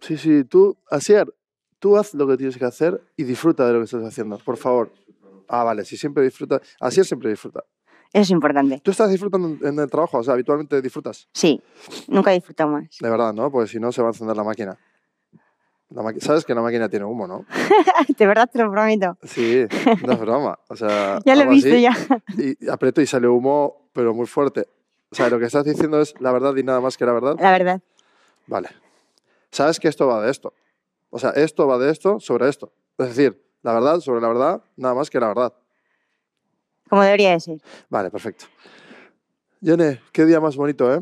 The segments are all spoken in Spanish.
Sí, sí, tú, Asier, tú haz lo que tienes que hacer y disfruta de lo que estás haciendo, por favor. Ah, vale, si siempre disfruta. Asier siempre disfruta. Eso es importante. ¿Tú estás disfrutando en- el trabajo? O sea, habitualmente disfrutas. Sí, nunca disfruto más. De verdad, ¿no? Porque si no, se va a encender la máquina. La maqui- Sabes que la máquina tiene humo, ¿no? De verdad te lo prometo. Sí, no es broma. O sea, Ya lo he visto así, ya. Y aprieto y sale humo, pero muy fuerte. O sea, lo que estás diciendo es la verdad y nada más que la verdad. La verdad. Vale. Sabes que esto va de esto. O sea, esto va de esto sobre esto. Es decir, la verdad sobre la verdad, nada más que la verdad. Como debería de ser. Vale, perfecto. Yone, qué día más bonito, ¿eh?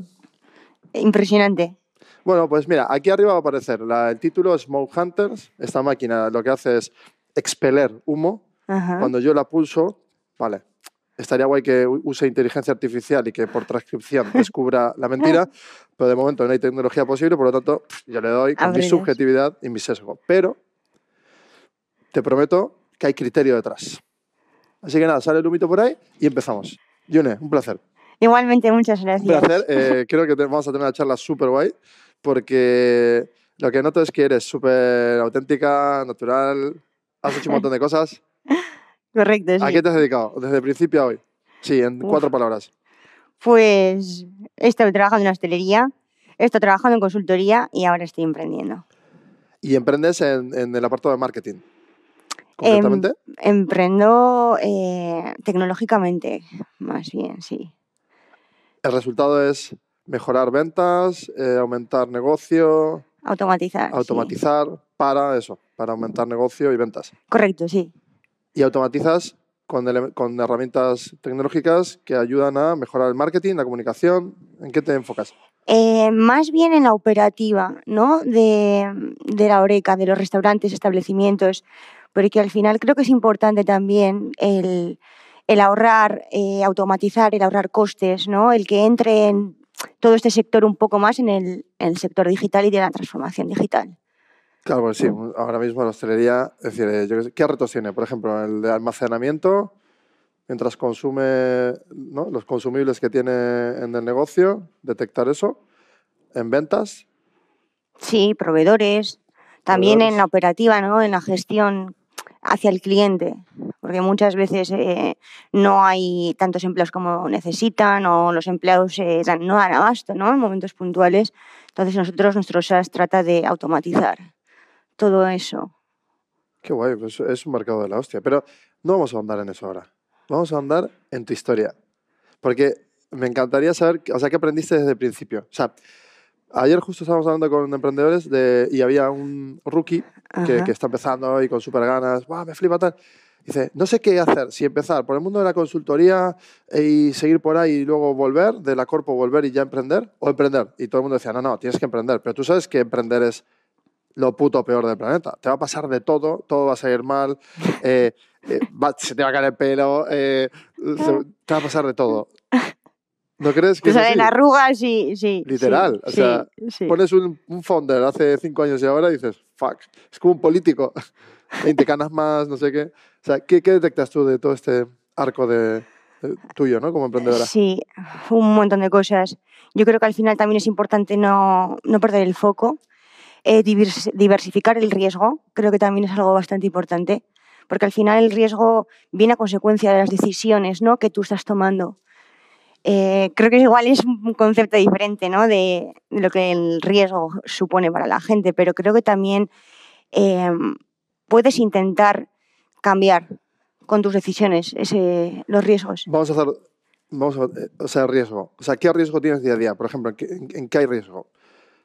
Impresionante. Bueno, pues mira, aquí arriba va a aparecer la- el título Smoke Hunters. Esta máquina lo que hace es expeler humo. Ajá. Cuando yo la pulso, vale, estaría guay que use inteligencia artificial y que por transcripción descubra la mentira, pero de momento no hay tecnología posible, por lo tanto, yo le doy con mi subjetividad y mi sesgo. Pero te prometo que hay criterio detrás. Así que nada, sale el humito por ahí y empezamos. Yune, un placer. Igualmente, muchas Un gracias. placer. Eh, creo que te- vamos a tener una charla súper guay porque lo que noto es que eres súper auténtica, natural, has hecho un montón de cosas. Correcto, sí. ¿A qué te has dedicado desde el principio a hoy? Sí, en Uf. cuatro palabras. Pues he estado trabajando en hostelería, he estado trabajando en consultoría y ahora estoy emprendiendo. Y emprendes en, en el apartado de marketing. Em, ¿Concretamente? Emprendo eh, tecnológicamente, más bien, sí. el resultado es mejorar ventas, eh, aumentar negocio, Automatizar. sí. automatizar para eso, para aumentar negocio y ventas. Correcto, sí. Y automatizas con, con herramientas tecnológicas que ayudan a mejorar el marketing, la comunicación. ¿En qué te enfocas? Eh, más bien en la operativa, ¿no? De, la oreca, de los restaurantes, establecimientos, porque al final creo que es importante también el, el ahorrar, eh, automatizar, el ahorrar costes, ¿no? El que entre en todo este sector un poco más en el, en el sector digital y de la transformación digital. Claro, pues sí, ahora mismo la hostelería, es decir, eh, yo qué sé, ¿qué retos tiene? Por ejemplo, el de almacenamiento, mientras consume ¿no? los consumibles que tiene en el negocio, detectar eso. En ventas, Sí, proveedores, también Proveedores. en la operativa, ¿no? En la gestión hacia el cliente, porque muchas veces eh, no hay tantos empleados como necesitan o los empleados eh, no dan abasto, ¿no? En momentos puntuales. Entonces nosotros, nuestro SaaS trata de automatizar todo eso. qué guay, pues es un mercado de la hostia. Pero no vamos a ahondar en eso ahora. Vamos a ahondar en tu historia. Porque me encantaría saber, o sea, ¿qué aprendiste desde el principio? O sea, ayer justo estábamos hablando con emprendedores de, y había un rookie que, que está empezando y con súper ganas, ¡guau, me flipa tal! Dice, no sé qué hacer, si empezar por el mundo de la consultoría y seguir por ahí y luego volver, de la corpo volver y ya emprender, o emprender. Y todo el mundo decía, no, no, tienes que emprender. Pero tú sabes que emprender es lo puto peor del planeta. Te va a pasar de todo, todo va a salir mal, eh, eh, va- se te va a caer el pelo, eh, se- te va a pasar de todo. ¿No crees que Te es así? salen arrugas y sí. sí, Literal, o sea, sí. Pones un, un founder hace cinco años y ahora dices, fuck, es como un político. 20 canas más, no sé qué. O sea, ¿qué, qué detectas tú de todo este arco de, de- tuyo, ¿no? Como emprendedora. Sí, un montón de cosas. Yo creo que al final también es importante no, no perder el foco, eh, divers- diversificar el riesgo, creo que también es algo bastante importante, porque al final el riesgo viene a consecuencia de las decisiones ¿no? que tú estás tomando. Eh, creo que igual es un concepto diferente ¿no? de, de lo que el riesgo supone para la gente, pero creo que también eh, puedes intentar cambiar con tus decisiones ese, los riesgos. Vamos a hacer, vamos a, eh, o sea, riesgo. O sea, ¿qué riesgo tienes día a día? Por ejemplo, ¿en qué, en qué hay riesgo?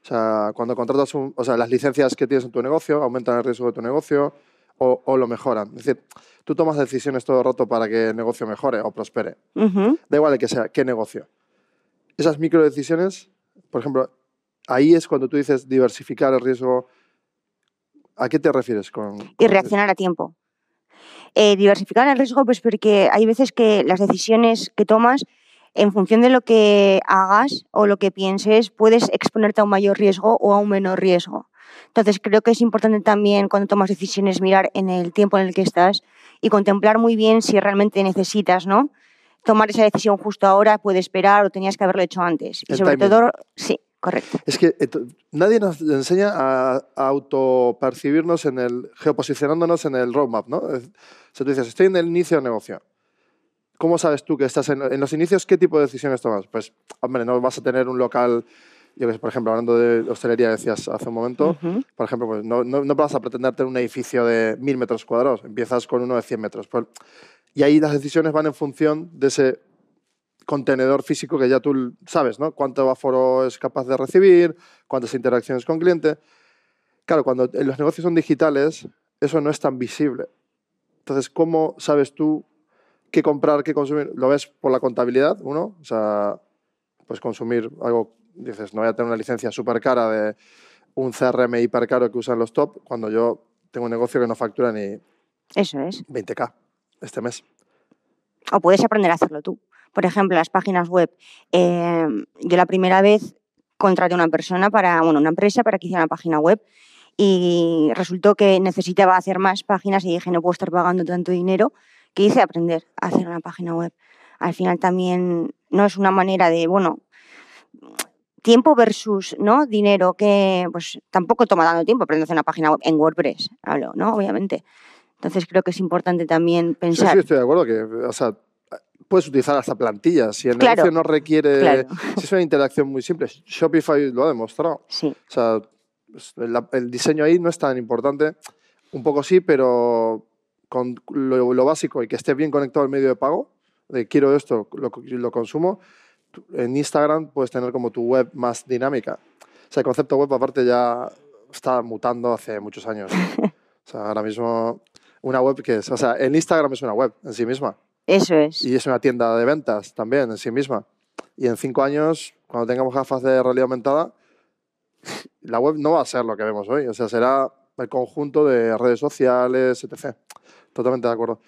O sea, cuando contratas un, o sea, las licencias que tienes en tu negocio aumentan el riesgo de tu negocio o, o lo mejoran. Es decir, tú tomas decisiones todo el rato para que el negocio mejore o prospere. Ujú. Da igual el que sea, qué negocio. Esas micro decisiones, por ejemplo, ahí es cuando tú dices diversificar el riesgo. ¿A qué te refieres con, y con- reaccionar a tiempo. Eh, diversificar el riesgo, pues porque hay veces que las decisiones que tomas, en función de lo que hagas o lo que pienses, puedes exponerte a un mayor riesgo o a un menor riesgo. Entonces, creo que es importante también cuando tomas decisiones mirar en el tiempo en el que estás y contemplar muy bien si realmente necesitas ¿no? tomar esa decisión justo ahora, puede esperar o tenías que haberlo hecho antes. Y El sobre timing. todo, sí, correcto. Es que eh, nadie nos enseña a, a autopercibirnos en el, geoposicionándonos en el roadmap, ¿no? O sea, tú dices, estoy en el inicio del negocio. ¿Cómo sabes tú que estás en, en los inicios? ¿Qué tipo de decisiones tomas? Pues, hombre, no vas a tener un local, yo que sé, por ejemplo, hablando de hostelería, decías hace un momento, Ujú. por ejemplo, pues no, no, no vas a pretender tener un edificio de mil metros cuadrados, empiezas con uno de 100 metros. Pues, y ahí las decisiones van en función de ese contenedor físico que ya tú sabes, ¿no? Cuánto aforo es capaz de recibir, cuántas interacciones con cliente. Claro, cuando los negocios son digitales, eso no es tan visible. Entonces, ¿cómo sabes tú qué comprar, qué consumir? ¿Lo ves por la contabilidad, uno? O sea, pues consumir algo, dices, no voy a tener una licencia súper cara de un CRM hiper caro que usan los top, cuando yo tengo un negocio que no factura ni Eso es. 20k este mes. O puedes aprender a hacerlo tú. Por ejemplo, las páginas web. Eh, yo la primera vez contraté a una persona para, bueno, una empresa para que hiciera una página web y resultó que necesitaba hacer más páginas y dije, no puedo estar pagando tanto dinero, que hice aprender a hacer una página web. Al final también no es una manera de, bueno, tiempo versus ¿no? dinero, que pues tampoco toma tanto tiempo aprender a hacer una página web en WordPress, hablo, ¿no? Obviamente. Entonces creo que es importante también Sí, pensar. sí, estoy de acuerdo que, o sea, puedes utilizar hasta plantillas. Si el Claro. negocio no requiere, Claro. si es una interacción muy simple, Shopify lo ha demostrado. Sí. O sea, el diseño ahí no es tan importante. Un poco sí, pero con lo, lo básico y que esté bien conectado al medio de pago, de quiero esto, lo, lo consumo, en Instagram puedes tener como tu web más dinámica. O sea, el concepto web aparte ya está mutando hace muchos años. O sea, ahora mismo una web que es, o sea, el Instagram es una web en sí misma Eso es. y es una tienda de ventas también en sí misma. Y en cinco años, cuando tengamos gafas de realidad aumentada, la web no va a ser lo que vemos hoy. O sea, será el conjunto de redes sociales, etc. Totalmente de acuerdo.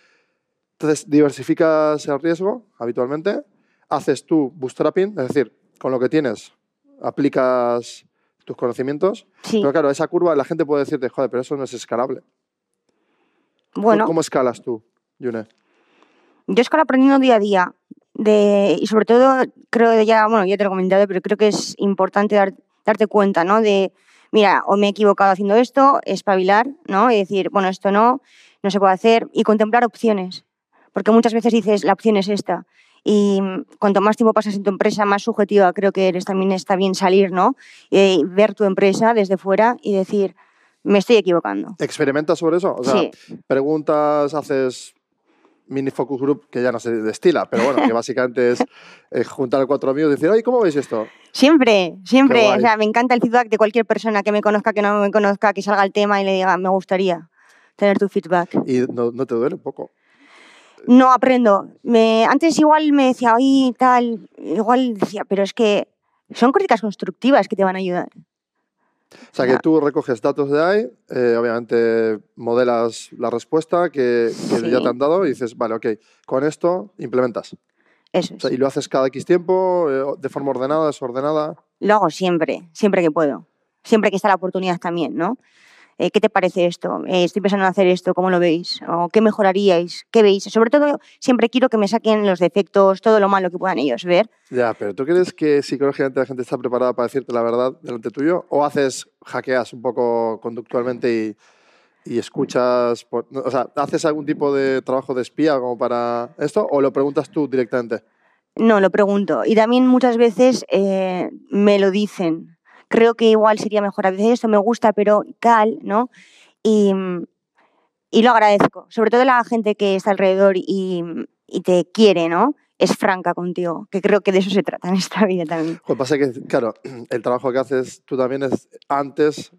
Entonces, diversificas el riesgo habitualmente, haces tú bootstrapping, es decir, con lo que tienes, aplicas tus conocimientos. Sí. Pero claro, esa curva la gente puede decirte, joder, pero eso no es escalable. Bueno, ¿Cómo escalas tú, Yune? yo es que lo aprendiendo día a día. De, y sobre todo, creo que ya, bueno, ya te lo he comentado, pero creo que es importante dar- darte cuenta, ¿no? De, mira, o me he equivocado haciendo esto, espabilar, ¿no? Y decir, bueno, esto no, no se puede hacer, y contemplar opciones. Porque muchas veces dices, la opción es esta. Y mm, cuanto más tiempo pasas en tu empresa, más subjetiva creo que eres, también está bien salir, ¿no? Y ver tu empresa desde fuera y decir, me estoy equivocando. ¿Experimentas sobre eso? O sea, Sí. preguntas, haces mini focus group, que ya no se destila, pero bueno, que básicamente es eh, juntar a cuatro amigos y decir, oye, ¿cómo veis esto? Siempre, siempre. O sea, me encanta el feedback de cualquier persona que me conozca, que no me conozca, que salga el tema y le diga, me gustaría tener tu feedback. Y no, no te duele un poco. No aprendo. Me, antes igual me decía, oye, tal, igual decía, pero es que son críticas constructivas que te van a ayudar. O sea, que tú recoges datos de ahí, eh, obviamente modelas la respuesta que, que Sí. ya te han dado y dices, vale, ok, con esto implementas. Eso O sea, y lo haces cada X tiempo, eh, de forma ordenada, desordenada. Lo hago siempre, siempre que puedo. Siempre que está la oportunidad también, ¿no? Eh, ¿Qué te parece esto? Eh, estoy pensando en hacer esto, ¿cómo lo veis? ¿O qué mejoraríais? ¿Qué veis? Sobre todo, siempre quiero que me saquen los defectos, todo lo malo que puedan ellos ver. Ya, pero ¿tú crees que psicológicamente la gente está preparada para decirte la verdad delante tuyo? ¿O haces, hackeas un poco conductualmente y, y escuchas, por- o sea, haces algún tipo de trabajo de espía como para esto o lo preguntas tú directamente? No, lo pregunto. Y también muchas veces eh, me lo dicen. Creo que igual sería mejor. A veces esto me gusta, pero tal, ¿no? Y, y lo agradezco. Sobre todo la gente que está alrededor y, y te quiere, ¿no? Es franca contigo, que creo que de eso se trata en esta vida también. Lo que pasa es que, claro, el trabajo que haces tú también es, antes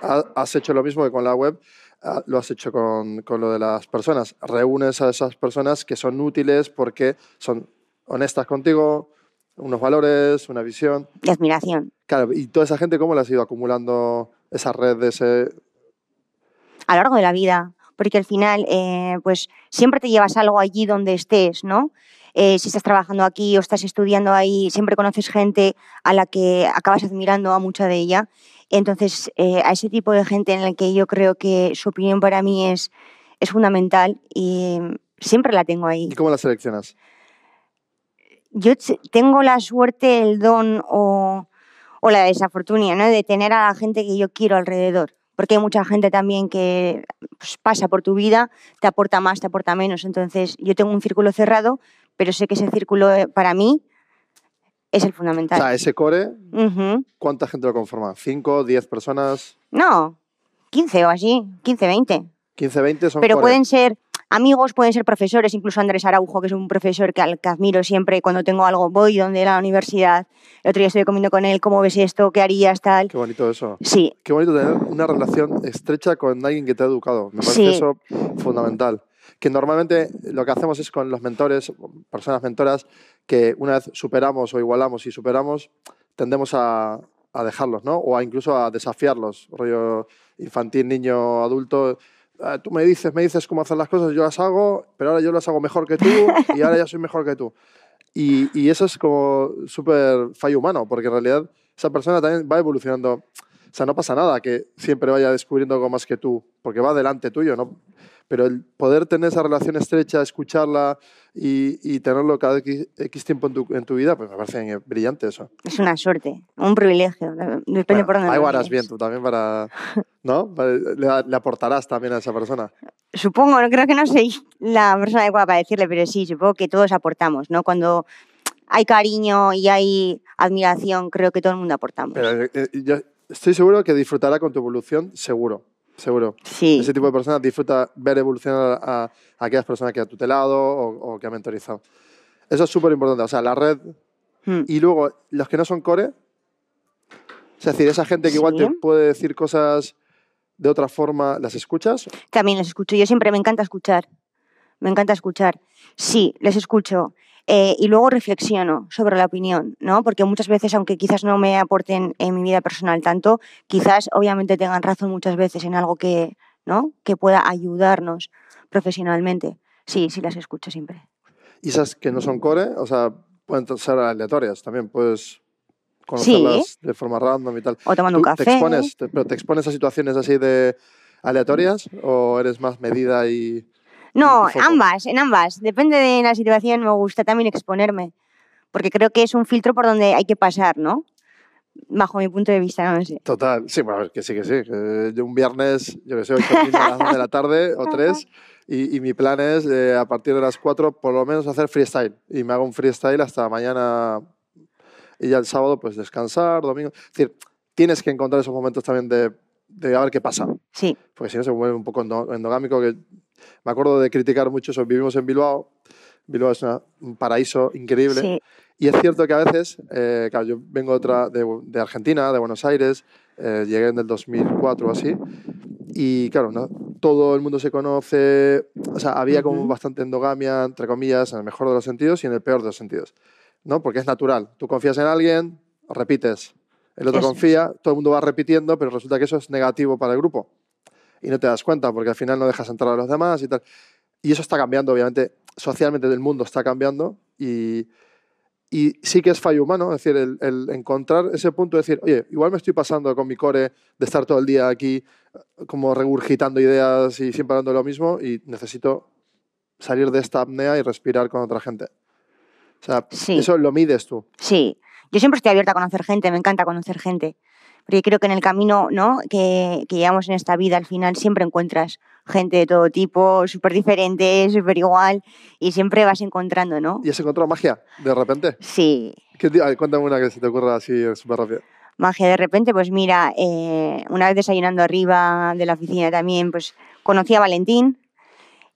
ha- has hecho lo mismo que con la web, ah, lo has hecho con, con lo de las personas. Reúnes a esas personas que son útiles porque son honestas contigo, unos valores, una visión. De admiración. Claro, y toda esa gente, ¿cómo la has ido acumulando esa red de ese... A lo largo de la vida. Porque al final, eh, pues siempre te llevas algo allí donde estés, ¿no? Eh, si estás trabajando aquí o estás estudiando ahí, siempre conoces gente a la que acabas admirando a mucha de ella. Entonces, eh, a ese tipo de gente en el que yo creo que su opinión para mí es, es fundamental y siempre la tengo ahí. ¿Y cómo la seleccionas? Yo tengo la suerte, el don o, o la desafortunidad, ¿no? De tener a la gente que yo quiero alrededor. Porque hay mucha gente también que pues, pasa por tu vida, te aporta más, te aporta menos. Entonces, yo tengo un círculo cerrado, pero sé que ese círculo eh, para mí es el O fundamental. sea, ese core. ¿cuánta gente lo conforma? ¿5, 10 personas? No, 15 o así, 15, 20. 15, 20 son Pero core. pueden ser amigos, pueden ser profesores, incluso Andrés Araujo, que es un profesor que, al que admiro siempre. Cuando tengo algo, voy donde la universidad. El otro día estuve comiendo con él, ¿cómo ves esto? ¿Qué harías? Tal. Qué bonito eso. Sí, Qué bonito tener una relación estrecha con alguien que te ha educado. Me parece Sí. eso fundamental. Que normalmente lo que hacemos es con los mentores, personas mentoras, que una vez superamos o igualamos y superamos, tendemos a, a dejarlos, ¿no? O a incluso a desafiarlos, rollo infantil, niño, adulto. "Ah, Tú me dices, me dices cómo hacer las cosas, yo las hago, pero ahora yo las hago mejor que tú y ahora ya soy mejor que tú. Y, eso es como súper fallo humano, porque en realidad esa persona también va evolucionando. O sea, no pasa nada que siempre vaya descubriendo algo más que tú, porque va delante tuyo, ¿no? Pero el poder tener esa relación estrecha, escucharla y, y tenerlo cada X, X tiempo en tu, en tu vida, pues me parece brillante eso. es una suerte, un privilegio. Depende Bueno, por dónde harás mires. bien tú también para... ¿No? Le, le aportarás también a esa persona. Supongo, no creo que no soy la persona adecuada para decirle, pero sí, supongo que todos aportamos, ¿no? Cuando hay cariño y hay admiración, creo que todo el mundo aportamos. Pero eh, yo estoy seguro que disfrutará con tu evolución, seguro. Seguro. sí, Ese tipo de personas disfruta ver evolucionar a, a aquellas personas que ha tutelado o, o que ha mentorizado. Eso es súper importante. O sea, la red Mm. y luego los que no son core, es decir, esa gente que igual te Sí. puede decir cosas de otra forma, ¿las escuchas? También les escucho. Yo siempre me encanta escuchar. Me encanta escuchar. Sí, les escucho. Eh, y luego reflexiono sobre la opinión, ¿no? Porque muchas veces, aunque quizás no me aporten en mi vida personal tanto, quizás obviamente tengan razón muchas veces en algo que, ¿no? Que pueda ayudarnos profesionalmente. Sí, sí las escucho siempre. Y esas que no son core, o sea, pueden ser aleatorias también, puedes conocerlas de forma random y tal. O tomando ¿Tú un café. Te expones, te- pero te expones a situaciones así de aleatorias o eres más medida y... No, ambas, en ambas. Depende de la situación, me gusta también exponerme. Porque creo que es un filtro por donde hay que pasar, ¿no? Bajo mi punto de vista, no sé. Total, sí, bueno, que sí, que sí. yo un viernes, yo que sé, hoy termino a las 2 de la tarde o 3 y, y mi plan es eh, a partir de las 4 por lo menos hacer freestyle. Y me hago un freestyle hasta mañana y ya el sábado pues descansar, domingo. Es decir, tienes que encontrar esos momentos también de, de a ver qué pasa. Sí, Porque si no se vuelve un poco endo- endogámico. Que me acuerdo de criticar mucho eso. Vivimos en Bilbao. Bilbao es una- un paraíso increíble. sí. Y es cierto que a veces, eh, claro, yo vengo otra de, de Argentina, de Buenos Aires, eh, llegué en el 2004 o así, y claro, ¿no? todo el mundo se conoce, o sea, había como bastante endogamia, entre comillas, en el mejor de los sentidos y en el peor de los sentidos, ¿no? Porque es natural, tú confías en alguien, repites, el otro Eso confía, todo el mundo va repitiendo, pero resulta que eso es negativo para el grupo y no te das cuenta porque al final no dejas entrar a los demás y tal. Y eso está cambiando, obviamente, socialmente el mundo está cambiando y, y sí que es fallo humano, es decir, el, el encontrar ese punto de decir, oye, igual me estoy pasando con mi core de estar todo el día aquí eh, como regurgitando ideas y siempre hablando de lo mismo y necesito salir de esta apnea y respirar con otra gente. O sea, Sí. eso lo mides tú. Sí, yo siempre estoy abierta a conocer gente, me encanta conocer gente. Porque creo que en el camino ¿no? que, que llevamos en esta vida, al final siempre encuentras gente de todo tipo, súper diferente, súper igual, y siempre vas encontrando, ¿no? ¿Y has encontrado magia de repente? Sí, ¿Qué ti- a ver, cuéntame una que se te ocurra así súper rápido. magia de repente, pues mira, eh, una vez desayunando arriba de la oficina también, pues conocí a Valentín,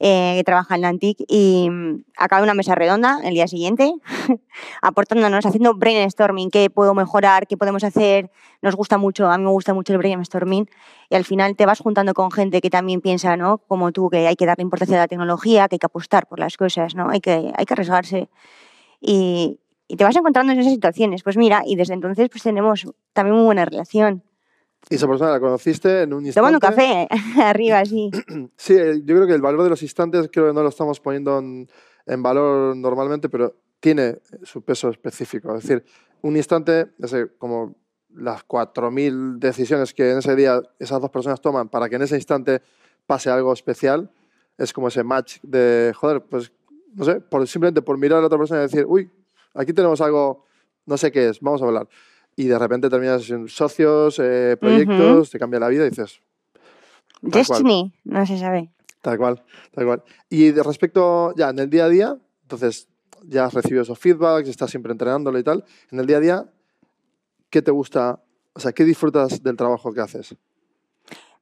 eh, que trabaja en Lantic, y mm, acabé una mesa redonda el día siguiente, aportándonos, haciendo brainstorming, qué puedo mejorar, qué podemos hacer, nos gusta mucho, a mí me gusta mucho el brainstorming, y al final te vas juntando con gente que también piensa, ¿no? Como tú, que hay que darle importancia a la tecnología, que hay que apostar por las cosas, ¿no? Hay que, hay que arriesgarse. Y, y te vas encontrando en esas situaciones. Pues mira, y desde entonces pues tenemos también muy buena relación. ¿Y esa persona la conociste en un instante? Tomando un café arriba, sí. Sí, eh, yo creo que el valor de los instantes creo que no lo estamos poniendo en, en valor normalmente, pero tiene su peso específico. Es decir, un instante, ese, como las 4.000 decisiones que en ese día esas dos personas toman para que en ese instante pase algo especial, es como ese match de, joder, pues, no sé, por, simplemente por mirar a la otra persona y decir, uy, aquí tenemos algo, no sé qué es, vamos a hablar. Y de repente terminas en socios, eh, proyectos, te cambia la vida y dices, cual. Destiny, no se sabe. Tal cual, tal cual. Y de respecto, ya, en el día a día, entonces ya has recibido esos feedbacks, estás siempre entrenándolo y tal. En el día a día, ¿qué te gusta? O sea, ¿qué disfrutas del trabajo que haces?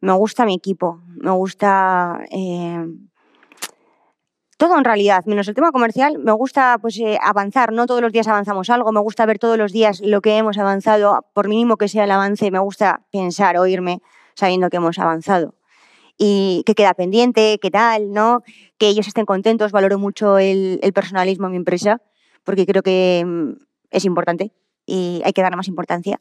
Me gusta mi equipo, me gusta eh, todo en realidad, menos el tema comercial, me gusta pues eh, avanzar, no todos los días avanzamos algo, me gusta ver todos los días lo que hemos avanzado, por mínimo que sea el avance, me gusta pensar, oírme, sabiendo que hemos avanzado. Y que queda pendiente, qué tal, ¿no? Que ellos estén contentos, valoro mucho el, el personalismo en mi empresa, porque creo que mm, es importante y hay que darle más importancia.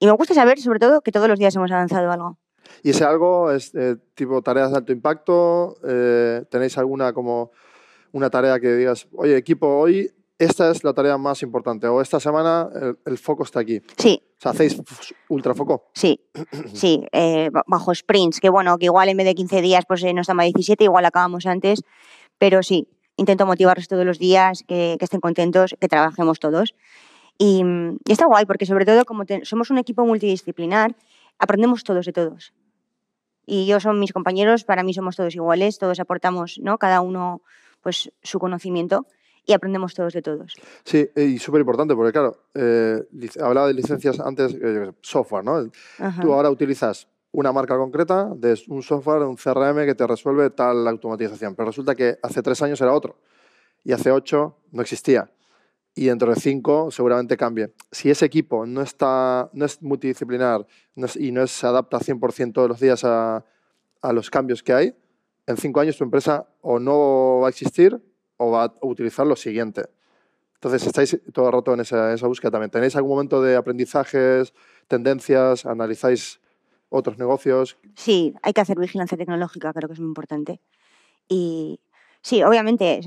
Y me gusta saber, sobre todo, que todos los días hemos avanzado algo. ¿Y ese algo es eh, tipo tareas de alto impacto? Eh, ¿Tenéis alguna como una tarea que digas, oye, equipo, hoy esta es la tarea más importante o esta semana el, el foco está aquí? Sí, O sea, ¿hacéis ultrafoco? Sí, sí, eh, ba- bajo sprints, que bueno, que igual en vez de 15 días pues nos toma 17, igual acabamos antes, pero sí, intento motivarlos todos los días, que, que estén contentos, que trabajemos todos. Y, y está guay, porque sobre todo como te- somos un equipo multidisciplinar, aprendemos todos de todos. Y yo son mis compañeros, para mí somos todos iguales, todos aportamos, ¿no? Cada uno pues su conocimiento y aprendemos todos de todos. Sí, y súper importante porque, claro, eh, hablaba de licencias antes, eh, software, ¿no? Ajá. Tú ahora utilizas una marca concreta de un software, un CRM que te resuelve tal automatización, pero resulta que hace tres años era otro y hace ocho no existía y dentro de cinco seguramente cambie. Si ese equipo no, está, no es multidisciplinar no es- y no se adapta 100% todos los días a, a los cambios que hay, en cinco años tu empresa o no va a existir o va a utilizar lo siguiente. Entonces, estáis todo el rato en esa, esa búsqueda también. ¿Tenéis algún momento de aprendizajes, tendencias? ¿Analizáis otros negocios? Sí, hay que hacer vigilancia tecnológica, creo que es muy importante. Y sí, obviamente,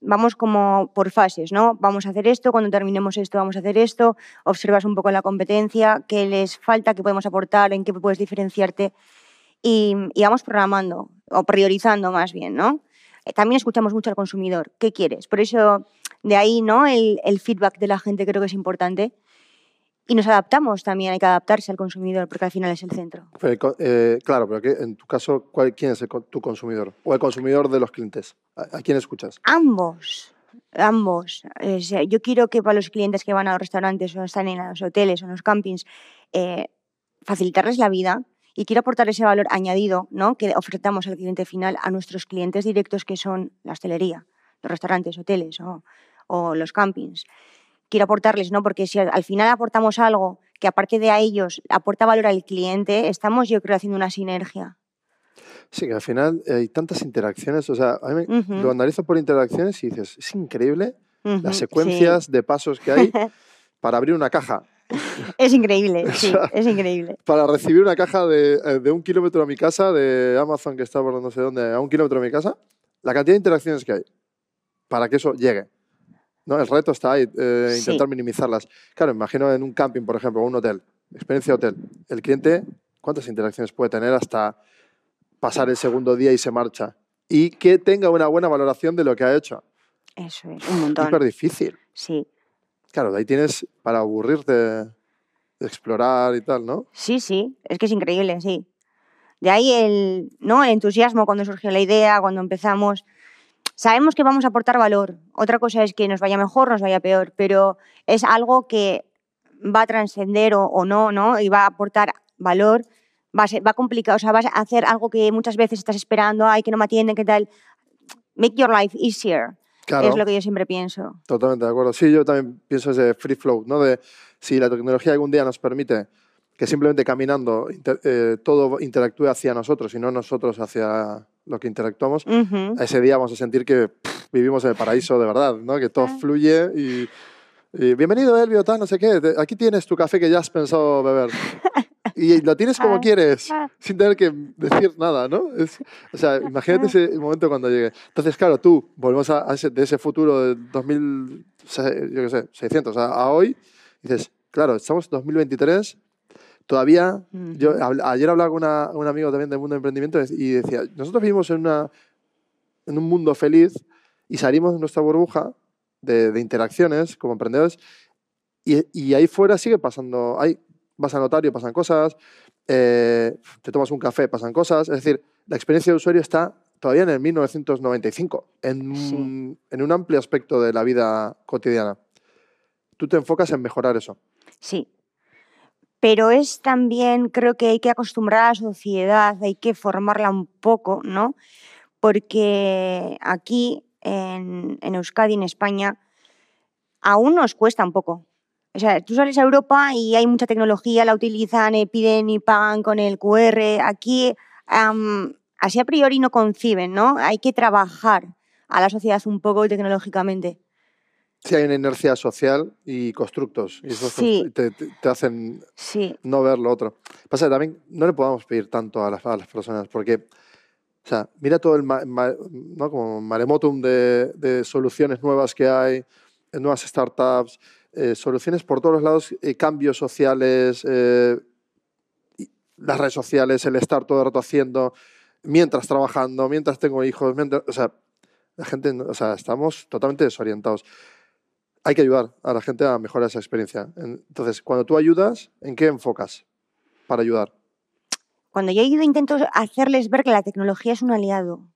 vamos como por fases, ¿no? Vamos a hacer esto, cuando terminemos esto, vamos a hacer esto, observas un poco la competencia, qué les falta, qué podemos aportar, en qué puedes diferenciarte y, vamos programando o priorizando más bien, ¿no? Eh, También escuchamos mucho al consumidor, ¿qué quieres? Por eso, de ahí, ¿no? El feedback de la gente creo que es importante. Y nos adaptamos también, hay que adaptarse al consumidor, porque al final es el centro. Pero, eh, claro, pero que en tu caso, ¿cuál- ¿quién es el tu consumidor? ¿O el consumidor de los clientes? ¿A, a quién escuchas? Ambos, ambos. O sea, yo quiero que para los clientes que van a los restaurantes o están en los hoteles o en los campings, eh, facilitarles la vida y quiero aportar ese valor añadido ¿no? que ofertamos al cliente final a nuestros clientes directos que son la hostelería, los restaurantes, hoteles o, o los campings. Quiero aportarles, ¿no? porque si al al final aportamos algo que aparte de a ellos aporta valor al cliente, estamos yo creo haciendo una sinergia. Sí, que al final eh, hay tantas interacciones. O sea, a mí lo analizo por interacciones y dices, es increíble las sí. secuencias de pasos que hay para abrir una caja. Es increíble, sí, sea, es increíble. Para recibir una caja de, eh, de un kilómetro a mi casa, de Amazon que está por no sé dónde, a un kilómetro de mi casa, la cantidad de interacciones que hay para que eso llegue. ¿No? El reto está ahí, eh, Sí. intentar minimizarlas. Claro, imagino en un camping, por ejemplo, o un hotel, experiencia hotel. El cliente, ¿cuántas interacciones puede tener hasta pasar el segundo día y se marcha? Y que tenga una buena valoración de lo que ha hecho. Eso es, un montón. Hiper difícil. Sí, Claro, de ahí tienes para aburrirte de explorar y tal, ¿no? sí, sí, es que es increíble, sí. De ahí el, ¿no? el entusiasmo cuando surgió la idea, cuando empezamos. Sabemos que vamos a aportar valor. Otra cosa es que nos vaya mejor, nos vaya peor, pero es algo que va a trascender o, o no, ¿no? Y va a aportar valor. Va a, ser, va a complicar, o sea, vas a hacer algo que muchas veces estás esperando, ay, que no me atienden, ¿qué tal? Make your life easier. Claro. Es lo que yo siempre pienso. Totalmente de acuerdo. Sí, yo también pienso ese free flow, ¿no? De si la tecnología algún día nos permite que simplemente caminando inter- eh, todo interactúe hacia nosotros y no nosotros hacia lo que interactuamos, Ujú. ese día vamos a sentir que pff, vivimos en el paraíso de verdad, ¿no? Que todo Ah. fluye y, y bienvenido, Elvio, tal, no sé qué. te- Aquí tienes tu café que ya has pensado beber. Y lo tienes como Ah, quieres, ah. sin tener que decir nada, ¿no? Es- o sea, imagínate ese momento cuando llegue. Entonces, claro, tú, volvemos a, a ese, de ese futuro de 2000, se- yo qué sé, 600 a, a hoy, dices, claro, estamos en 2023, todavía, yo ayer hablaba con una- un amigo también del mundo del emprendimiento y decía, nosotros vivimos en, una, en un mundo feliz y salimos de nuestra burbuja de, de interacciones como emprendedores y, y, ahí fuera sigue pasando, ahí vas al notario, pasan cosas, eh, te tomas un café, pasan cosas, es decir, la experiencia de usuario está todavía en el 1995, en, Sí. en un amplio aspecto de la vida cotidiana. Tú te enfocas en mejorar eso. Sí. Pero es también, creo que hay que acostumbrar a la sociedad, hay que formarla un poco, ¿no? Porque aquí, en, Euskadi, en España, aún nos cuesta un poco. O sea, tú sales a Europa y hay mucha tecnología, la utilizan, eh, piden y pagan con el QR. Aquí, así a priori no conciben, ¿no? Hay que trabajar a la sociedad un poco tecnológicamente. Sí, hay una inercia social y constructos, y esos Sí. te, te- hacen Sí, no ver lo otro. Pasa que también no le podamos pedir tanto a las, a las personas, porque, o sea, mira todo el ma- ma- ¿no? como maremotum de, de soluciones nuevas que hay, eh, nuevas startups, eh, soluciones por todos los lados, eh, cambios sociales, eh, las redes sociales, el estar todo el rato haciendo, mientras trabajando, mientras tengo hijos, mientras, o sea, la gente, o sea, estamos totalmente desorientados. Hay que ayudar a la gente a mejorar esa experiencia. En- Entonces, cuando tú ayudas, ¿en qué enfocas para ayudar? Cuando yo ayudo intento hacerles ver que la tecnología es un aliado,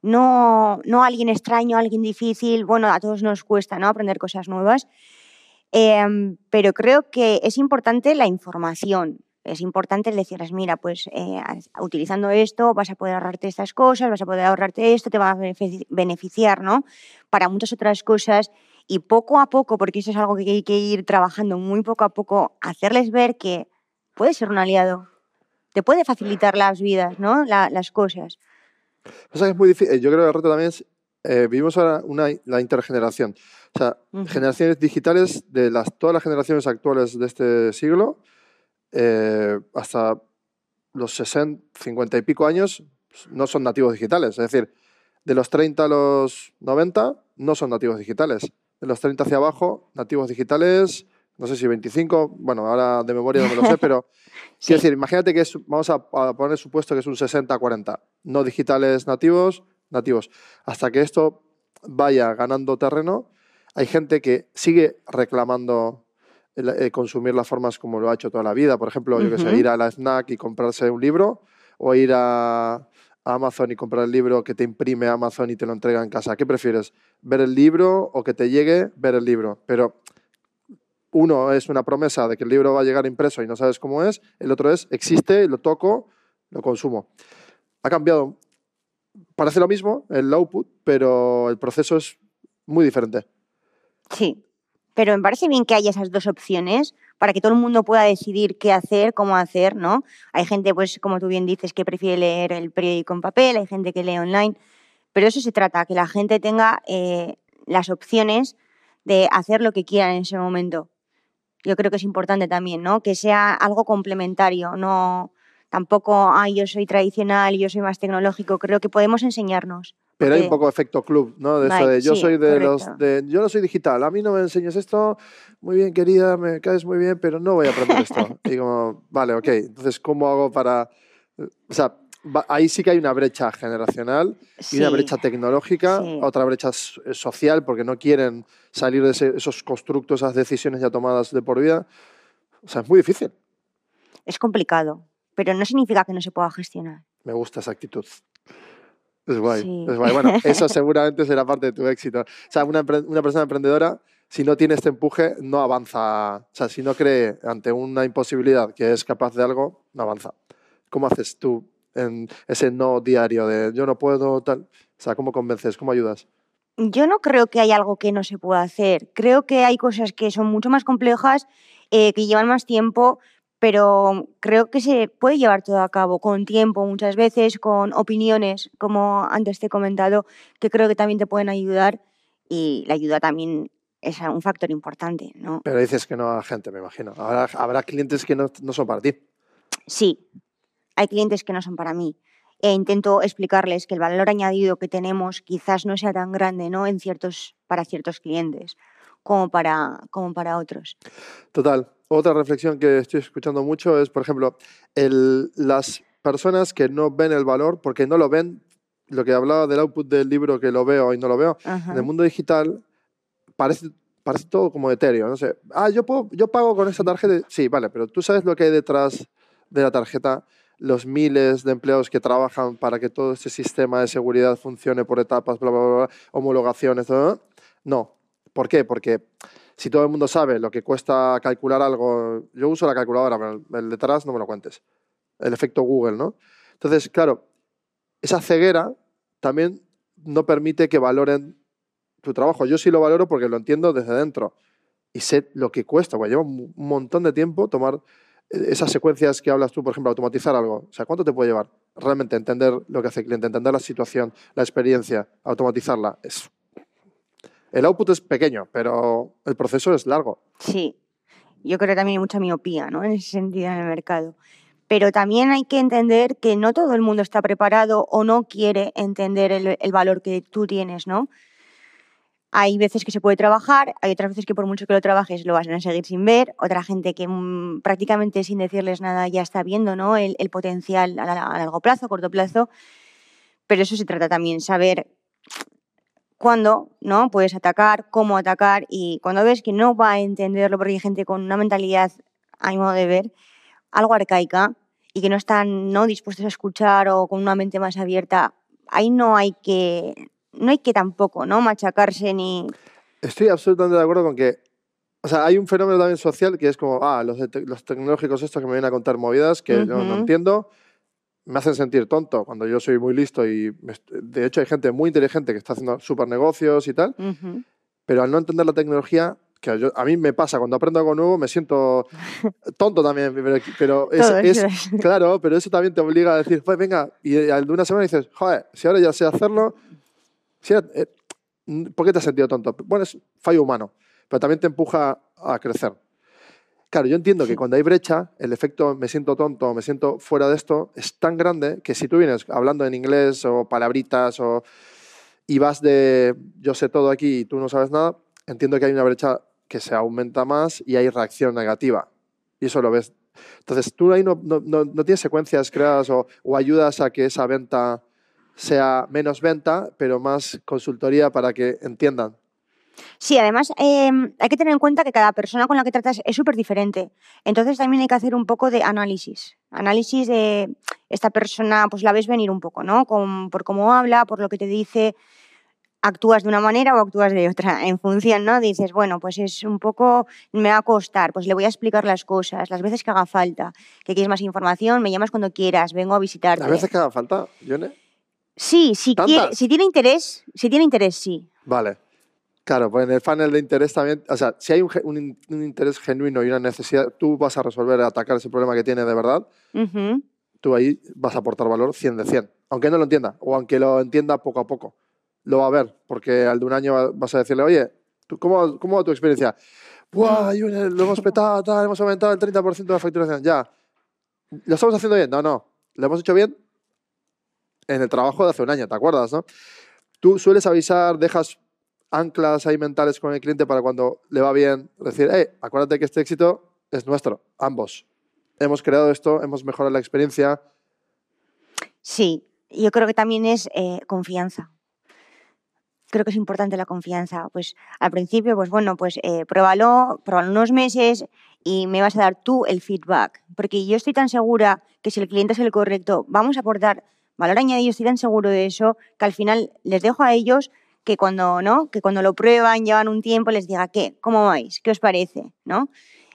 no, no alguien extraño, alguien difícil. Bueno, a todos nos cuesta ¿no? aprender cosas nuevas, Em, pero creo que es importante la información. Es importante decirles, mira, pues eh, utilizando esto vas a poder ahorrarte estas cosas, vas a poder ahorrarte esto, te va a benefici- beneficiar, ¿no? Para muchas otras cosas. Y poco a poco, porque eso es algo que hay que ir trabajando muy poco a poco, hacerles ver que puede ser un aliado, te puede facilitar las vidas, ¿no? La- las cosas. Pasa que es muy difícil. Yo creo que el reto también es, eh, vivimos ahora una, la intergeneración. O sea, Ujú. generaciones digitales de las, todas las generaciones actuales de este siglo, eh, hasta los 60, 50 y pico años, pues, no son nativos digitales. Es decir, de los 30 a los 90, no son nativos digitales. De los 30 hacia abajo, nativos digitales, no sé si 25, bueno, ahora de memoria no me lo sé, pero Sí. quiero decir, imagínate que es, vamos a, a poner supuesto que es un 60-40, no digitales nativos, nativos. Hasta que esto vaya ganando terreno, hay gente que sigue reclamando el- eh, consumir las formas como lo ha hecho toda la vida. Por ejemplo, yo que sé, ir a la FNAC y comprarse un libro o ir a, a Amazon y comprar el libro que te imprime Amazon y te lo entrega en casa. ¿Qué prefieres? ¿Ver el libro o que te llegue ver el libro? Pero uno es una promesa de que el libro va a llegar impreso y no sabes cómo es, el otro es existe, lo toco, lo consumo. Ha cambiado. Parece lo mismo el output, pero el proceso es muy diferente. Sí, pero me parece bien que haya esas dos opciones para que todo el mundo pueda decidir qué hacer, cómo hacer, ¿no? Hay gente, pues, como tú bien dices, que prefiere leer el periódico en papel, hay gente que lee online, pero eso se trata, que la gente tenga eh, las opciones de hacer lo que quieran en ese momento. Yo creo que es importante también, ¿no? Que sea algo complementario, no tampoco, ay, yo soy tradicional, yo soy más tecnológico, creo que podemos enseñarnos. Pero hay un poco efecto club, ¿no? De eso de yo sí, soy de correcto. los de yo no soy digital, a mí no me enseñes esto, muy bien querida, me caes muy bien, pero no voy a aprender esto. Y como, vale, ok, entonces ¿cómo hago para o sea, ahí sí que hay una brecha generacional y una Sí, brecha tecnológica, sí. otra brecha eh, social porque no quieren salir de ese- esos constructos, esas decisiones ya tomadas de por vida. O sea, es muy difícil. es complicado, pero no significa que no se pueda gestionar. Me gusta esa actitud. Es guay, Sí. es guay. Bueno, eso seguramente será parte de tu éxito. O sea, una, una persona emprendedora, si no tiene este empuje, no avanza. O sea, si no cree ante una imposibilidad que es capaz de algo, no avanza. ¿Cómo haces tú en ese no diario de yo no puedo, tal? O sea, ¿cómo convences? ¿Cómo ayudas? Yo no creo que haya algo que no se pueda hacer. Creo que hay cosas que son mucho más complejas, eh, que llevan más tiempo, pero creo que se puede llevar todo a cabo con tiempo muchas veces, con opiniones, como antes te he comentado, que creo que también te pueden ayudar y la ayuda también es un factor importante, ¿no? Pero dices que no a la gente, me imagino. Habrá, habrá clientes que no, no son para ti. Sí, hay clientes que no son para mí. E intento explicarles que el valor añadido que tenemos quizás no sea tan grande ¿no? en ciertos, para ciertos clientes como para, como para otros. Total. Otra reflexión que estoy escuchando mucho es, por ejemplo, el, las personas que no ven el valor porque no lo ven, lo que hablaba del output del libro que lo veo y no lo veo. Ajá. En el mundo digital parece, parece todo como etéreo, no sé. Ah, yo, puedo, yo pago con esa tarjeta. Sí, vale, pero tú sabes lo que hay detrás de la tarjeta, los miles de empleados que trabajan para que todo ese sistema de seguridad funcione por etapas, bla, bla, bla, homologaciones, todo. No. ¿Por qué? Porque si todo el mundo sabe lo que cuesta calcular algo, yo uso la calculadora, pero el detrás no me lo cuentes. El efecto Google, ¿no? Entonces, claro, esa ceguera también no permite que valoren tu trabajo. Yo sí lo valoro porque lo entiendo desde dentro y sé lo que cuesta. Pues lleva un montón de tiempo tomar eh, esas secuencias que hablas tú, por ejemplo, automatizar algo. O sea, ¿cuánto te puede llevar? Realmente entender lo que hace el cliente, entender la situación, la experiencia, automatizarla. Es... El output es pequeño, pero el proceso es largo. Sí, yo creo que también hay mucha miopía ¿no? en ese sentido en el mercado. Pero también hay que entender que no todo el mundo está preparado o no quiere entender el, el valor que tú tienes, ¿no? Hay veces que se puede trabajar, hay otras veces que por mucho que lo trabajes lo vas a seguir sin ver, otra gente que mm, prácticamente sin decirles nada ya está viendo ¿no? el, el potencial a, a, largo plazo, a corto plazo, pero eso se trata también, saber cuándo ¿no? puedes atacar, cómo atacar y cuando ves que no va a entenderlo porque hay gente con una mentalidad, a mi modo de ver, algo arcaica y que no están ¿no? dispuestos a escuchar o con una mente más abierta, ahí no hay que no hay que tampoco, ¿no? Machacarse ni... Estoy absolutamente de acuerdo con que, o sea, hay un fenómeno también social que es como, ah, los, te los tecnológicos estos que me vienen a contar movidas que uh -huh. no, no, entiendo, me hacen sentir tonto cuando yo soy muy listo y, de hecho, hay gente muy inteligente que está haciendo super negocios y tal, uh -huh. pero al no entender la tecnología, que yo, a mí me pasa, cuando aprendo algo nuevo me siento tonto también, pero, pero es, es, claro, pero eso también te obliga a decir, pues venga, y al de una semana dices, joder, si ahora ya sé hacerlo, Sí, eh, ¿Por qué te has sentido tonto? Bueno, es fallo humano, pero también te empuja a crecer. Claro, yo entiendo que cuando hay brecha, el efecto me siento tonto, me siento fuera de esto, es tan grande que si tú vienes hablando en inglés o palabritas o, y vas de yo sé todo aquí y tú no sabes nada, entiendo que hay una brecha que se aumenta más y hay reacción negativa. Y eso lo ves. Entonces, tú ahí no, no, no, no tienes secuencias creadas o, o ayudas a que esa venta sea menos venta, pero más consultoría para que entiendan. Sí, además eh, hay que tener en cuenta que cada persona con la que tratas es súper diferente. Entonces también hay que hacer un poco de análisis. Análisis de esta persona, pues la ves venir un poco, ¿no? Con, por cómo habla, por lo que te dice, actúas de una manera o actúas de otra. En función, ¿no? Dices, bueno, pues es un poco, me va a costar, pues le voy a explicar las cosas, las veces que haga falta. Que quieres más información, me llamas cuando quieras, vengo a visitarte. ¿Las veces que haga falta, Yone? Sí, si, quiere, si tiene interés, si tiene interés, sí. Vale. Claro, pues en el funnel de interés también, o sea, si hay un, un, un, interés genuino y una necesidad, tú vas a resolver, atacar ese problema que tiene de verdad, uh -huh. tú ahí vas a aportar valor 100 de 100. Aunque no lo entienda, o aunque lo entienda poco a poco. Lo va a ver, porque al de un año vas a decirle, oye, ¿tú, cómo, ¿cómo va tu experiencia? Buah, lo hemos petado, tal, hemos aumentado el 30% de la facturación. Ya. ¿Lo estamos haciendo bien? No, no. ¿Lo hemos hecho bien? en el trabajo de hace un año, ¿te acuerdas? No? Tú sueles avisar, dejas anclas ahí mentales con el cliente para cuando le va bien, decir, hey, acuérdate que este éxito es nuestro, ambos. Hemos creado esto, hemos mejorado la experiencia. Sí, yo creo que también es eh, confianza. Creo que es importante la confianza. Pues al principio, pues bueno, pues eh, pruébalo, pruébalo unos meses y me vas a dar tú el feedback. Porque yo estoy tan segura que si el cliente es el correcto, vamos a aportar valor añadido, estoy tan seguro de eso que al final les dejo a ellos que cuando, ¿no? que cuando lo prueban, llevan un tiempo, les diga, ¿qué? ¿Cómo vais? ¿Qué os parece? ¿no?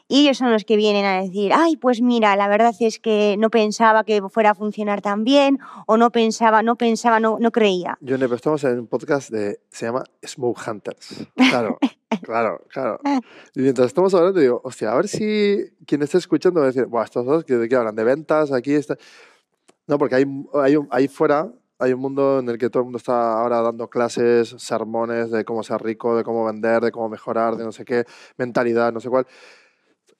Y ellos son los que vienen a decir, ay, pues mira, la verdad es que no pensaba que fuera a funcionar tan bien, o no pensaba, no pensaba, no, no creía. Yo pero estamos en un podcast de, se llama Smoke Hunters. Claro, claro, claro. Y mientras estamos hablando, digo, hostia, a ver si quien esté escuchando va a decir, Buah, estos dos, ¿de qué hablan? ¿De ventas? Aquí está. No, porque hay, hay ahí fuera hay un mundo en el que todo el mundo está ahora dando clases, sermones de cómo ser rico, de cómo vender, de cómo mejorar, de no sé qué, mentalidad, no sé cuál,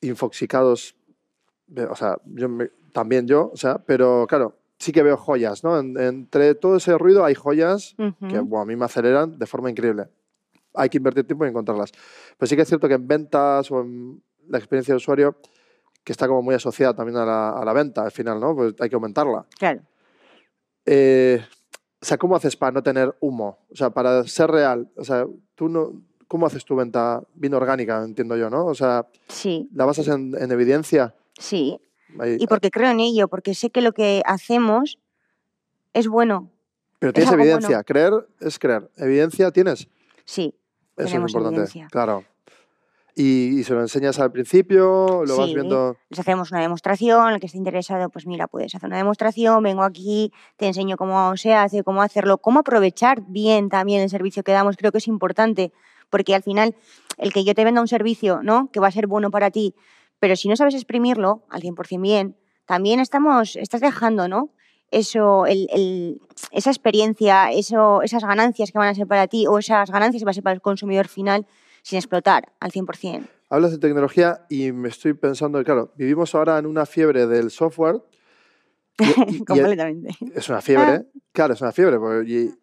infoxicados, o sea, yo me, también yo, o sea, pero claro, sí que veo joyas, ¿no? En, entre todo ese ruido hay joyas uh -huh. que bueno, a mí me aceleran de forma increíble. Hay que invertir tiempo en encontrarlas. Pero sí que es cierto que en ventas o en la experiencia de usuario, que está como muy asociada también a la, a la venta al final, ¿no? Pues hay que aumentarla. Claro. Eh, o sea, ¿cómo haces para no tener humo? O sea, para ser real. O sea, tú no, ¿cómo haces tu venta? Bien orgánica, entiendo yo, ¿no? O sea, Sí, ¿la basas en, en evidencia? sí. Ahí- Y porque creo en ello, porque sé que lo que hacemos es bueno. pero es tienes bueno. evidencia. Creer es creer. ¿Evidencia tienes? Sí, Eso es importante. evidencia. Claro. Y, y se lo enseñas al principio, lo vas viendo. les hacemos una demostración, el que esté interesado, pues mira, puedes hacer una demostración, vengo aquí, te enseño cómo se hace, cómo hacerlo, cómo aprovechar bien también el servicio que damos, creo que es importante, porque al final el que yo te venda un servicio, ¿no? Que va a ser bueno para ti, pero si no sabes exprimirlo al 100% bien, también estamos, estás dejando, ¿no? Eso, el, el- esa experiencia, eso, esas ganancias que van a ser para ti o esas ganancias que van a ser para el consumidor final sin explotar al 100%. Hablas de tecnología y me estoy pensando, claro, vivimos ahora en una fiebre del software. y- y- y el- Completamente. es una fiebre, claro, es una fiebre.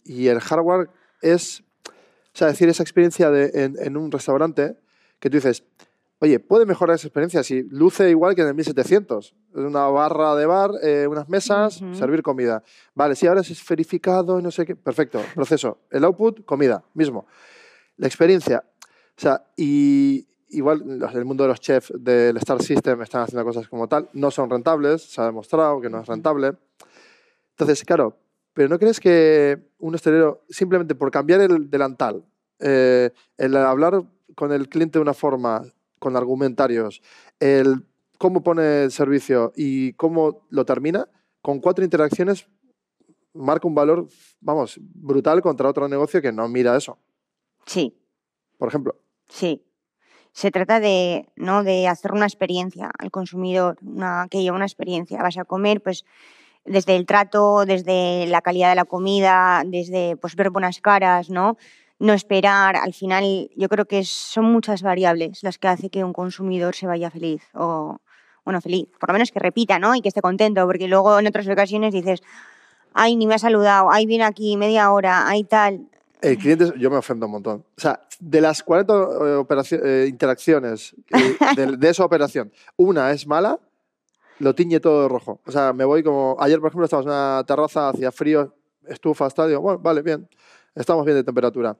Y, el hardware es, o sea, decir, esa experiencia de, en, en un restaurante que tú dices, oye, puede mejorar esa experiencia si luce igual que en el 1700. Es una barra de bar, eh, unas mesas, servir comida. Vale, si ahora es esferificado y no sé qué, perfecto, proceso. El output, comida, mismo. La experiencia, sea, y igual el mundo de los chefs del Star System están haciendo cosas como tal, no son rentables, se ha demostrado que no es rentable. Entonces, claro, pero ¿no crees que un hostelero, simplemente por cambiar el delantal, eh, el hablar con el cliente de una forma, con argumentarios, el cómo pone el servicio y cómo lo termina, con cuatro interacciones marca un valor, vamos, brutal contra otro negocio que no mira eso, Sí, por ejemplo? Sí. Se trata de, ¿no? de hacer una experiencia al consumidor, una, que lleve una experiencia. Vas a comer, pues, desde el trato, desde la calidad de la comida, desde pues, ver buenas caras, ¿no? No esperar. Al final, yo creo que son muchas variables las que hace que un consumidor se vaya feliz o, bueno, feliz. Por lo menos que repita, ¿no? Y que esté contento, porque luego en otras ocasiones dices, ay, ni me ha saludado, ay, viene aquí media hora, ay, tal. El cliente, yo me ofendo un montón. O sea, de las 40 eh, eh, interacciones eh, de, de esa operación, una es mala, lo tiñe todo de rojo. O sea, me voy como. Ayer, por ejemplo, estábamos en una terraza, hacía frío, estufa, estadio. Bueno, vale, bien. Estamos bien de temperatura.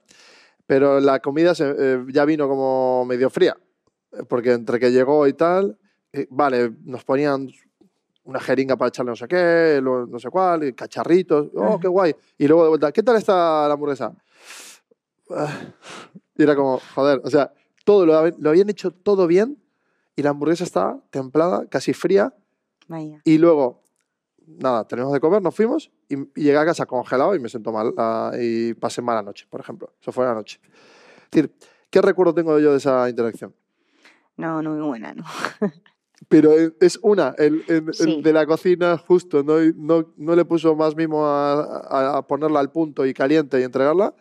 Pero la comida se- eh, ya vino como medio fría. Porque entre que llegó y tal, eh, vale, nos ponían una jeringa para echarle no sé qué, no sé cuál, cacharritos. Oh, qué guay. Y luego de vuelta, ¿qué tal está la hamburguesa? Ah, Y era como, joder, o sea, todo lo, lo habían hecho todo bien y la hamburguesa estaba templada, casi fría. Vaya. Y luego, nada, tenemos de comer, nos fuimos y, y llegué a casa congelado y me siento mal ah, y pasé mala noche, por ejemplo. Eso fue la noche. Es decir, ¿qué recuerdo tengo yo de esa interacción? No, no muy buena, ¿no? Pero es una, el, el- el Sí. de la cocina justo, no, no, no le puso más mimo a, a- a ponerla al punto y caliente y entregarla.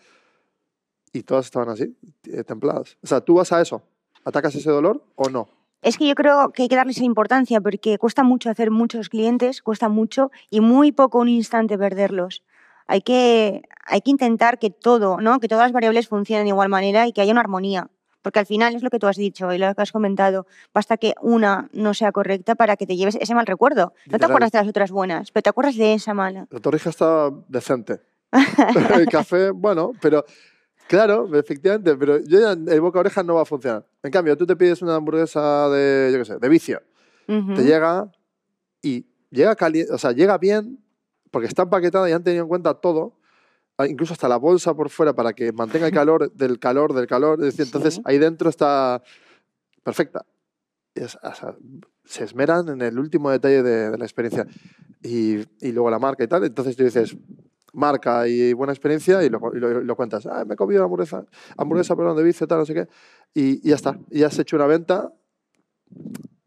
Y todas estaban así, eh, templadas. O sea, ¿tú vas a eso? ¿Atacas ese dolor o no? Es que yo creo que hay que darle esa importancia porque cuesta mucho hacer muchos clientes, cuesta mucho y muy poco un instante perderlos. Hay que, hay que intentar que todo, ¿no? que todas las variables funcionen de igual manera y que haya una armonía. Porque al final es lo que tú has dicho y lo que has comentado. Basta que una no sea correcta para que te lleves ese mal recuerdo. No te acuerdas de las otras buenas, pero te acuerdas de esa mala. La torrija estaba decente. el café, bueno, pero claro, efectivamente, pero yo ya el boca a oreja no va a funcionar. En cambio, tú te pides una hamburguesa de, yo qué sé, de vicio. Ujú. te llega y llega caliente, o sea, llega bien porque está empaquetada y han tenido en cuenta todo, ah, incluso hasta la bolsa por fuera para que mantenga el calor del calor del calor, es decir, entonces Sí. ahí dentro está perfecta. Es- o sea, se esmeran en el último detalle de, de la experiencia y, y luego la marca y tal, entonces tú dices marca y buena experiencia y lo, y lo- y lo cuentas. Ah, me he comido una hamburguesa, hamburguesa, perdón, de vicio, tal, no sé qué. Y, y ya está. Y has hecho una venta.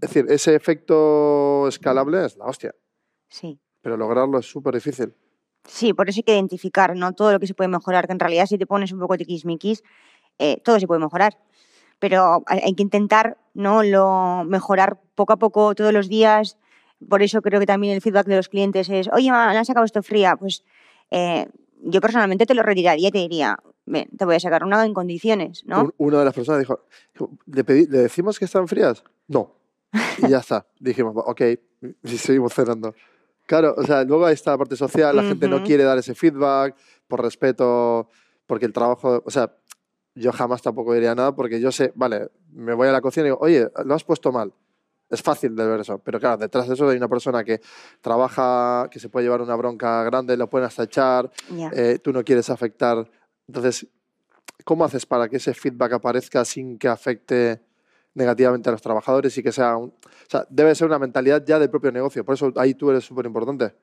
Es decir, ese efecto escalable es la hostia. Sí. Pero lograrlo es súper difícil. Sí, por eso hay que identificar ¿no? todo lo que se puede mejorar, que en realidad si te pones un poco tiquismiquis, eh, todo se puede mejorar. Pero hay que intentar ¿no? lo mejorar poco a poco, todos los días. Por eso creo que también el feedback de los clientes es, oye, ma, me han sacado esto fría. Pues eh, yo personalmente te lo retiraría y te diría, te voy a sacar una en condiciones, ¿no? Un- una de las personas dijo, ¿Le, pedí- ¿le decimos que están frías? No. Y ya está. Dijimos, ok, y seguimos cerrando. Claro, o sea, luego ahí está la parte social, la gente no quiere dar ese feedback por respeto, porque el trabajo, o sea, yo jamás tampoco diría nada porque yo sé, vale, me voy a la cocina y digo, oye, lo has puesto mal. Es fácil de ver eso, pero claro, detrás de eso hay una persona que trabaja, que se puede llevar una bronca grande, lo pueden hasta echar, Ya. eh, tú no quieres afectar. Entonces, ¿cómo haces para que ese feedback aparezca sin que afecte negativamente a los trabajadores y que sea un... O sea, debe ser una mentalidad ya del propio negocio. Por eso ahí tú eres súper importante.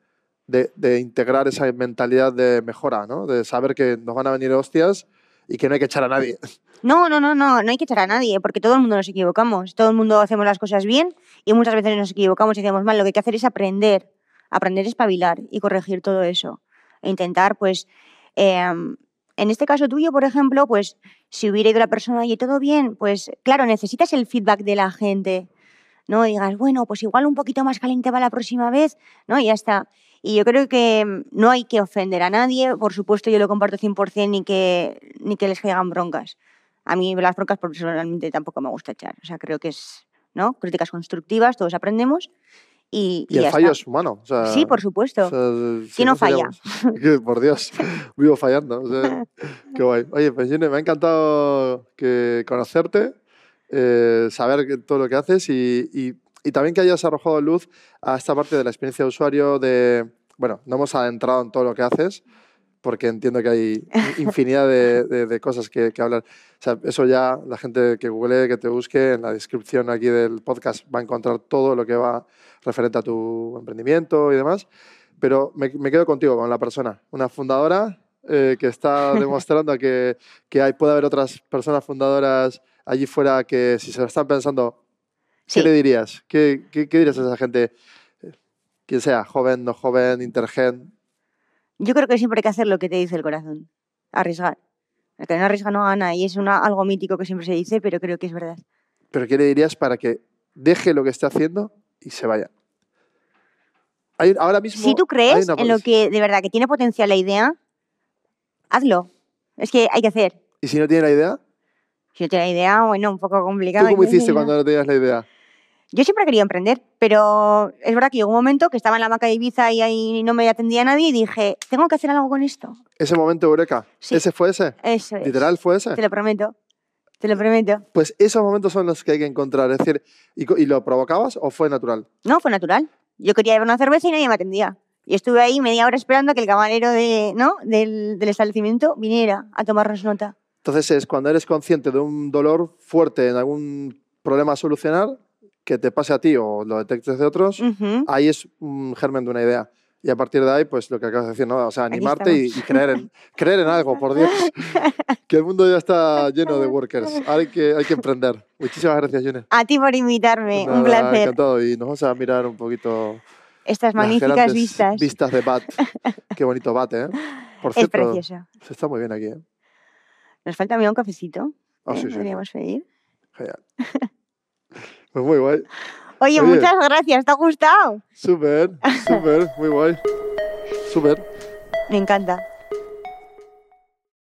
De, de integrar esa mentalidad de mejora, ¿no? De saber que nos van a venir hostias y que no hay que echar a nadie. No, no, no, no, no hay que echar a nadie, porque todo el mundo nos equivocamos, todo el mundo hacemos las cosas bien y muchas veces nos equivocamos y hacemos mal. Lo que hay que hacer es aprender, aprender a espabilar y corregir todo eso. E intentar, pues, em, en este caso tuyo, por ejemplo, pues, si hubiera ido la persona, oye, todo bien, pues, claro, necesitas el feedback de la gente, ¿no? Digas, bueno, pues igual un poquito más caliente va la próxima vez, ¿no? Y ya está. Y yo creo que mm, no hay que ofender a nadie, por supuesto yo lo comparto 100% ni que, ni que les caigan broncas. A mí las broncas personalmente tampoco me gusta echar, o sea, creo que es, ¿no? Críticas constructivas, todos aprendemos y, Y el ya fallo está. es humano. o sea, Sí, por supuesto. o sea, si ¿Quién no falla? por Dios, vivo fallando. o sea, qué guay. Oye, pues Gine, me ha encantado que conocerte, eh, saber todo lo que haces y, y- y también que hayas arrojado luz a esta parte de la experiencia de usuario de... Bueno, no hemos adentrado en todo lo que haces, porque entiendo que hay infinidad de, de- de cosas que, que hablar. O sea, eso ya la gente que google, que te busque, en la descripción aquí del podcast va a encontrar todo lo que va referente a tu emprendimiento y demás. Pero me, me quedo contigo, con la persona, una fundadora eh, que está demostrando que, que hay, puede haber otras personas fundadoras allí fuera que si se lo están pensando, ¿qué Sí. le dirías? ¿Qué, qué, qué dirías a esa gente? Quien sea, joven, no joven, intergen. Yo creo que siempre hay que hacer lo que te dice el corazón, arriesgar. El que no arriesga no gana y es una, algo mítico que siempre se dice, pero creo que es verdad. Pero ¿qué le dirías para que deje lo que esté haciendo y se vaya? Hay- ahora mismo Si tú crees en lo que de verdad que tiene potencial la idea, hazlo. Es que hay que hacer. ¿Y si no tiene la idea? Si no tiene la idea, bueno, un poco ¿Tú complicado. cómo hiciste cuando no tenías la idea? Yo siempre querido emprender, pero es verdad que llegó un momento que estaba en la maca de Ibiza y ahí no me atendía nadie y dije, tengo que hacer algo con esto. Ese momento eureka, Sí. ¿ese fue ese? Eso es. ¿Literal fue ese? Te lo prometo. Te lo prometo. Pues esos momentos son los que hay que encontrar. Es decir, ¿y, y lo provocabas o fue natural? No, fue natural. Yo quería llevar una cerveza y nadie me atendía. Y estuve ahí media hora esperando a que el camarero de, ¿no? del, del establecimiento viniera a tomarnos nota. Entonces es cuando eres consciente de un dolor fuerte en algún problema a solucionar, que te pase a ti o lo detectes de otros, Ujú. ahí es un germen de una idea. Y a partir de ahí, pues lo que acabas de decir, ¿no? O sea, animarte y, y creer, en, creer en algo, por Dios. que el mundo ya está lleno de workers. Ahora hay que, hay que emprender. Muchísimas gracias, June. A ti por invitarme. un Nada, placer. Encantado. Y nos vamos a mirar un poquito Estas magníficas vistas. vistas de Bat. Qué bonito Bat, ¿eh? Por Es cierto, precioso. se está muy bien aquí, ¿eh? Nos falta mí un cafecito. Ah, ¿eh? sí, sí, sí. Podríamos pedir. Genial. Pues muy guay. Oye, Oye. muchas gracias. ¿Te ha gustado? Súper, súper, muy guay. Súper. Me encanta.